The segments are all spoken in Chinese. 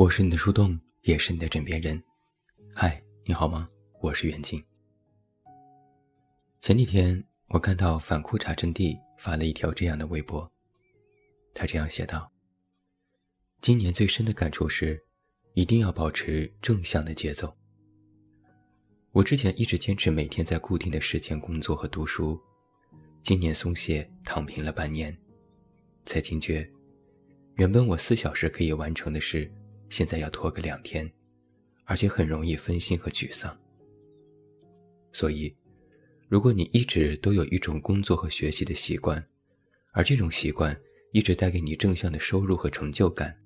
我是你的树洞，也是你的枕边人。嗨，你好吗？我是袁静。前几天我看到反裤衩阵地发了一条这样的微博，他这样写道：“今年最深的感触是，一定要保持正向的节奏。我之前一直坚持每天在固定的时间工作和读书，今年松懈躺平了半年，才惊觉，原本我四小时可以完成的事。”现在要拖个两天，而且很容易分心和沮丧。所以，如果你一直都有一种工作和学习的习惯，而这种习惯一直带给你正向的收入和成就感，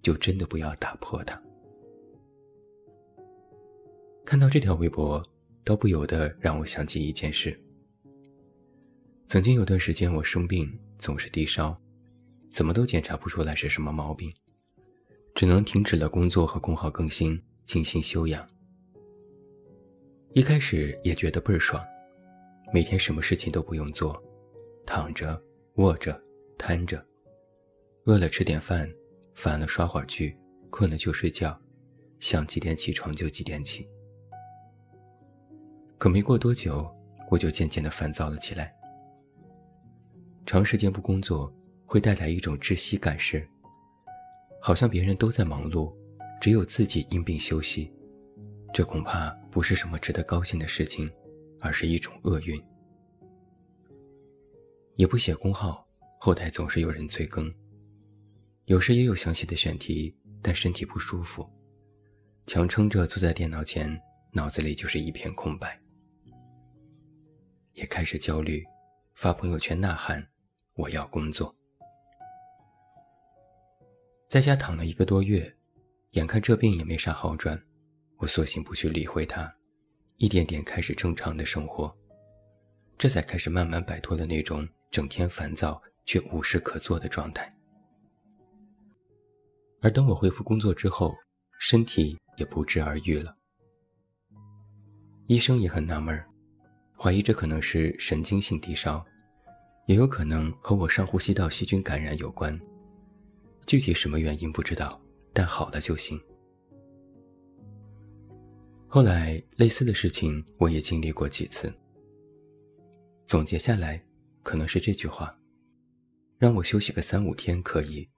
就真的不要打破它。看到这条微博，都不由得让我想起一件事。曾经有段时间我生病，总是低烧，怎么都检查不出来是什么毛病。只能停止了工作和公号更新，静心休养。一开始也觉得倍儿爽，每天什么事情都不用做，躺着、卧着、瘫着，饿了吃点饭，烦了刷会儿剧，困了就睡觉，想几点起床就几点起。可没过多久，我就渐渐的烦躁了起来。长时间不工作，会带来一种窒息感时。好像别人都在忙碌，只有自己因病休息，这恐怕不是什么值得高兴的事情，而是一种厄运。也不写公号，后台总是有人催更，有时也有详细的选题，但身体不舒服，强撑着坐在电脑前，脑子里就是一片空白。也开始焦虑，发朋友圈呐喊：“我要工作。”在家躺了一个多月，眼看这病也没啥好转，我索性不去理会它，一点点开始正常的生活，这才开始慢慢摆脱了那种整天烦躁却无事可做的状态。而等我恢复工作之后，身体也不治而愈了。医生也很纳闷，怀疑这可能是神经性低烧，也有可能和我上呼吸道细菌感染有关。具体什么原因不知道，但好了就行。后来类似的事情我也经历过几次。总结下来，可能是这句话：让我休息个三五天可以，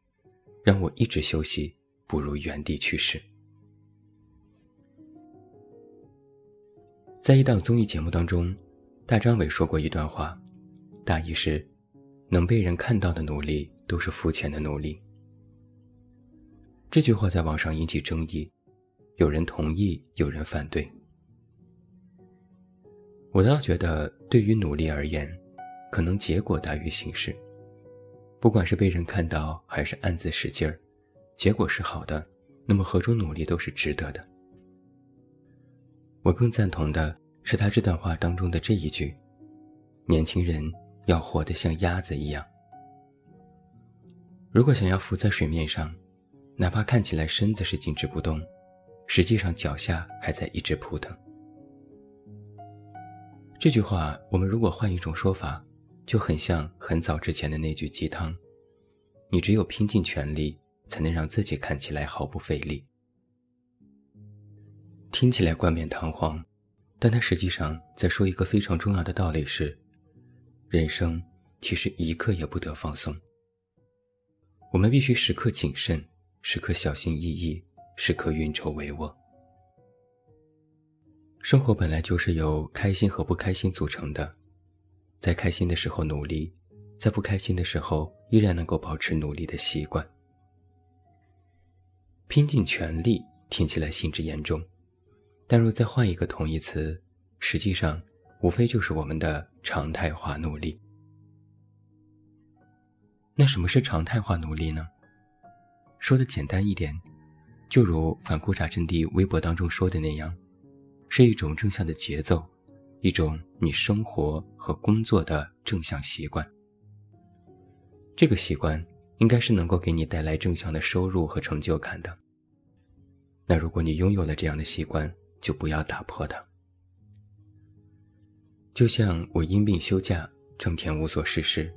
让我一直休息不如原地去世。在一档综艺节目当中，大张伟说过一段话，大意是：能被人看到的努力都是肤浅的努力。这句话在网上引起争议，有人同意，有人反对。我倒觉得，对于努力而言，可能结果大于形式。不管是被人看到，还是暗自使劲儿，结果是好的，那么何种努力都是值得的。我更赞同的是他这段话当中的这一句：“年轻人要活得像鸭子一样。如果想要浮在水面上。”哪怕看起来身子是静止不动，实际上脚下还在一直扑腾。这句话，我们如果换一种说法，就很像很早之前的那句鸡汤：“你只有拼尽全力，才能让自己看起来毫不费力。”听起来冠冕堂皇，但它实际上在说一个非常重要的道理：是人生其实一刻也不得放松，我们必须时刻谨慎。时刻小心翼翼，时刻运筹帷幄。生活本来就是由开心和不开心组成的，在开心的时候努力，在不开心的时候依然能够保持努力的习惯。拼尽全力听起来性质严重，但若再换一个同义词，实际上无非就是我们的常态化努力。那什么是常态化努力呢？说的简单一点，就如反裤衩阵地微博当中说的那样，是一种正向的节奏，一种你生活和工作的正向习惯。这个习惯应该是能够给你带来正向的收入和成就感的。那如果你拥有了这样的习惯，就不要打破它。就像我因病休假，整天无所事事，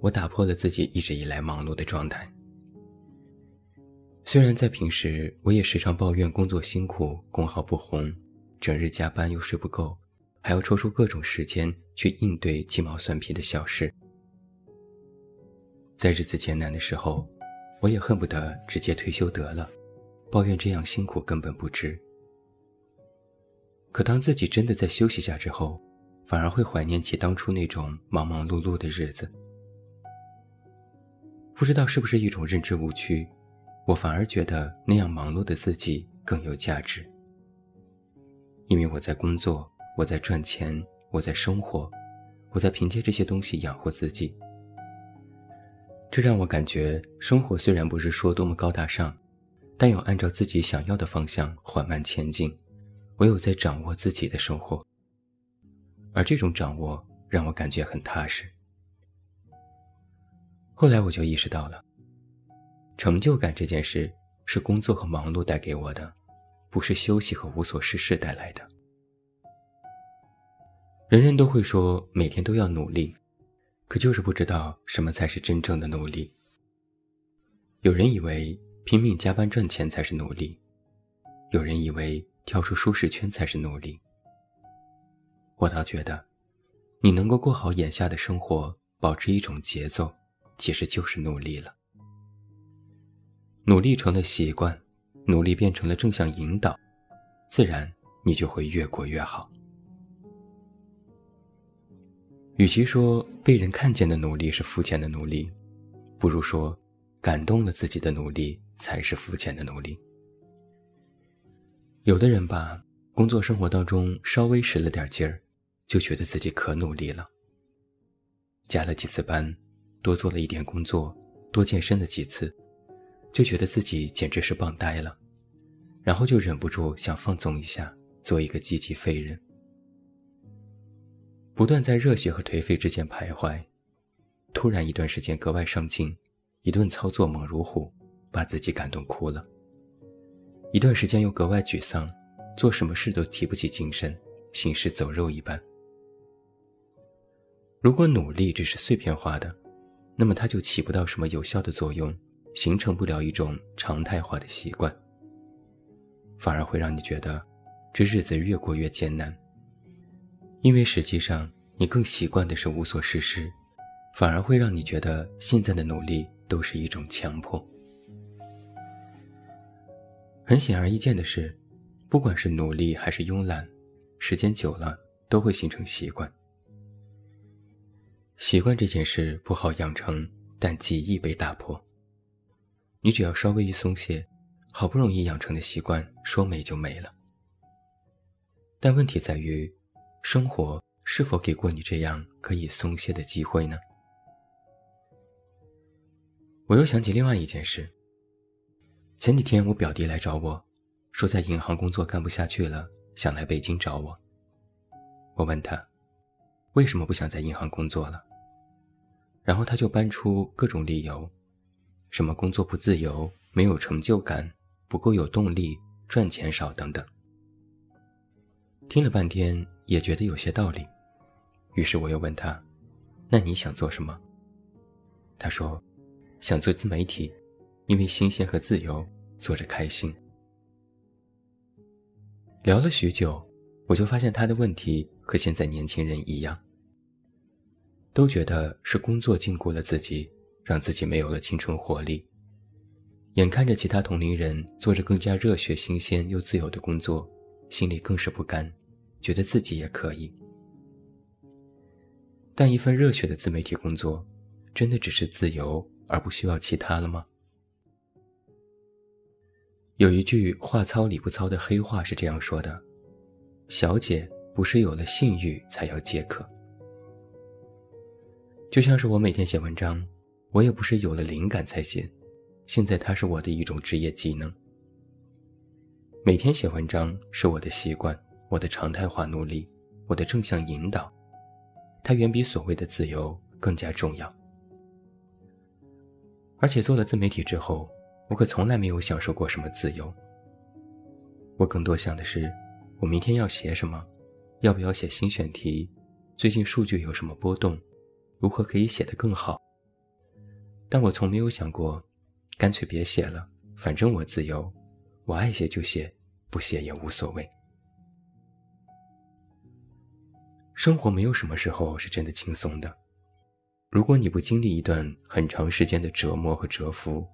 我打破了自己一直以来忙碌的状态。虽然在平时，我也时常抱怨工作辛苦、工号不红，整日加班又睡不够，还要抽出各种时间去应对鸡毛蒜皮的小事。在日子艰难的时候，我也恨不得直接退休得了，抱怨这样辛苦根本不值。可当自己真的在休息下之后，反而会怀念起当初那种忙忙碌碌的日子。不知道是不是一种认知误区。我反而觉得那样忙碌的自己更有价值，因为我在工作，我在赚钱，我在生活，我在凭借这些东西养活自己。这让我感觉生活虽然不是说多么高大上，但有按照自己想要的方向缓慢前进，我有在掌握自己的生活，而这种掌握让我感觉很踏实。后来我就意识到了。成就感这件事是工作和忙碌带给我的，不是休息和无所事事带来的。人人都会说每天都要努力，可就是不知道什么才是真正的努力。有人以为拼命加班赚钱才是努力，有人以为跳出舒适圈才是努力。我倒觉得，你能够过好眼下的生活，保持一种节奏，其实就是努力了。努力成了习惯，努力变成了正向引导，自然你就会越过越好。与其说被人看见的努力是肤浅的努力，不如说感动了自己的努力才是肤浅的努力。有的人吧，工作生活当中稍微使了点劲儿，就觉得自己可努力了，加了几次班，多做了一点工作，多健身了几次。就觉得自己简直是棒呆了，然后就忍不住想放纵一下，做一个积极废人，不断在热血和颓废之间徘徊。突然一段时间格外上进，一顿操作猛如虎，把自己感动哭了。一段时间又格外沮丧，做什么事都提不起精神，行尸走肉一般。如果努力只是碎片化的，那么它就起不到什么有效的作用。形成不了一种常态化的习惯，反而会让你觉得这日子越过越艰难。因为实际上你更习惯的是无所事事，反而会让你觉得现在的努力都是一种强迫。很显而易见的是，不管是努力还是慵懒，时间久了都会形成习惯。习惯这件事不好养成，但极易被打破。你只要稍微一松懈，好不容易养成的习惯说没就没了。但问题在于，生活是否给过你这样可以松懈的机会呢？我又想起另外一件事。前几天我表弟来找我，说在银行工作干不下去了，想来北京找我。我问他，为什么不想在银行工作了？然后他就搬出各种理由。什么工作不自由、没有成就感、不够有动力、赚钱少等等，听了半天也觉得有些道理。于是我又问他：“那你想做什么？”他说：“想做自媒体，因为新鲜和自由，做着开心。”聊了许久，我就发现他的问题和现在年轻人一样，都觉得是工作禁锢了自己。让自己没有了青春活力，眼看着其他同龄人做着更加热血、新鲜又自由的工作，心里更是不甘，觉得自己也可以。但一份热血的自媒体工作，真的只是自由而不需要其他了吗？有一句话糙理不糙的黑话是这样说的：“小姐不是有了性欲才要接客。”就像是我每天写文章。我也不是有了灵感才写，现在它是我的一种职业技能。每天写文章是我的习惯，我的常态化努力，我的正向引导，它远比所谓的自由更加重要。而且做了自媒体之后，我可从来没有享受过什么自由。我更多想的是，我明天要写什么，要不要写新选题，最近数据有什么波动，如何可以写得更好。但我从没有想过，干脆别写了，反正我自由，我爱写就写，不写也无所谓。生活没有什么时候是真的轻松的。如果你不经历一段很长时间的折磨和蛰伏，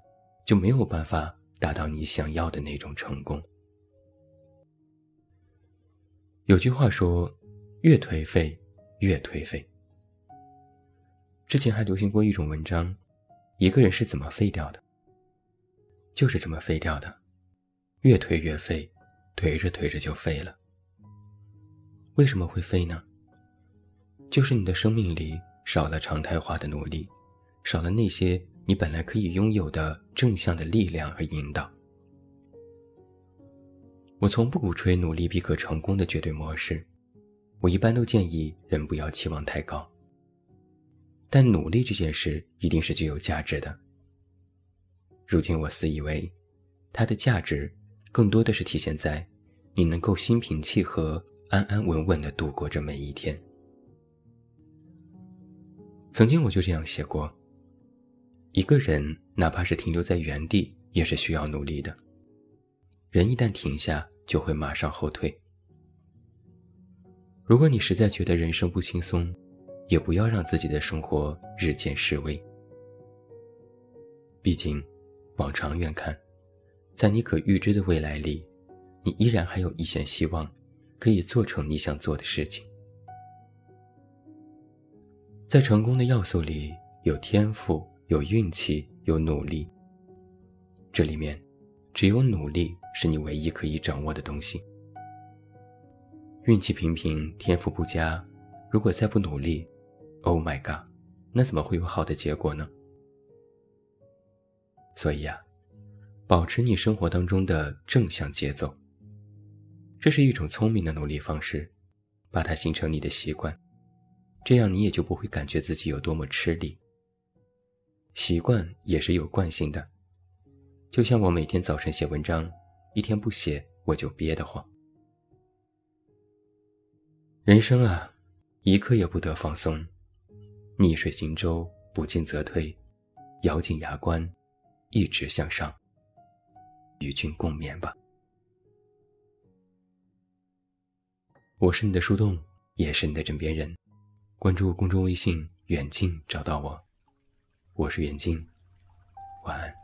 就没有办法达到你想要的那种成功。有句话说：“越颓废，越颓废。”之前还流行过一种文章，一个人是怎么废掉的？就是这么废掉的，越颓越废，颓着颓着就废了。为什么会废呢？就是你的生命里。少了常态化的努力，少了那些你本来可以拥有的正向的力量和引导。我从不鼓吹努力必可成功的绝对模式，我一般都建议人不要期望太高。但努力这件事一定是具有价值的。如今我自以为，它的价值更多的是体现在你能够心平气和、安安稳稳地度过这每一天。曾经我就这样写过：一个人哪怕是停留在原地，也是需要努力的。人一旦停下，就会马上后退。如果你实在觉得人生不轻松，也不要让自己的生活日渐式微。毕竟，往长远看，在你可预知的未来里，你依然还有一线希望，可以做成你想做的事情。在成功的要素里，有天赋，有运气，有努力。这里面，只有努力是你唯一可以掌握的东西。运气平平，天赋不佳，如果再不努力，Oh my god，那怎么会有好的结果呢？所以啊，保持你生活当中的正向节奏，这是一种聪明的努力方式，把它形成你的习惯。这样你也就不会感觉自己有多么吃力。习惯也是有惯性的，就像我每天早晨写文章，一天不写我就憋得慌。人生啊，一刻也不得放松，逆水行舟，不进则退，咬紧牙关，一直向上。与君共勉吧。我是你的树洞，也是你的枕边人。关注公众微信“远近”，找到我，我是远近，晚安。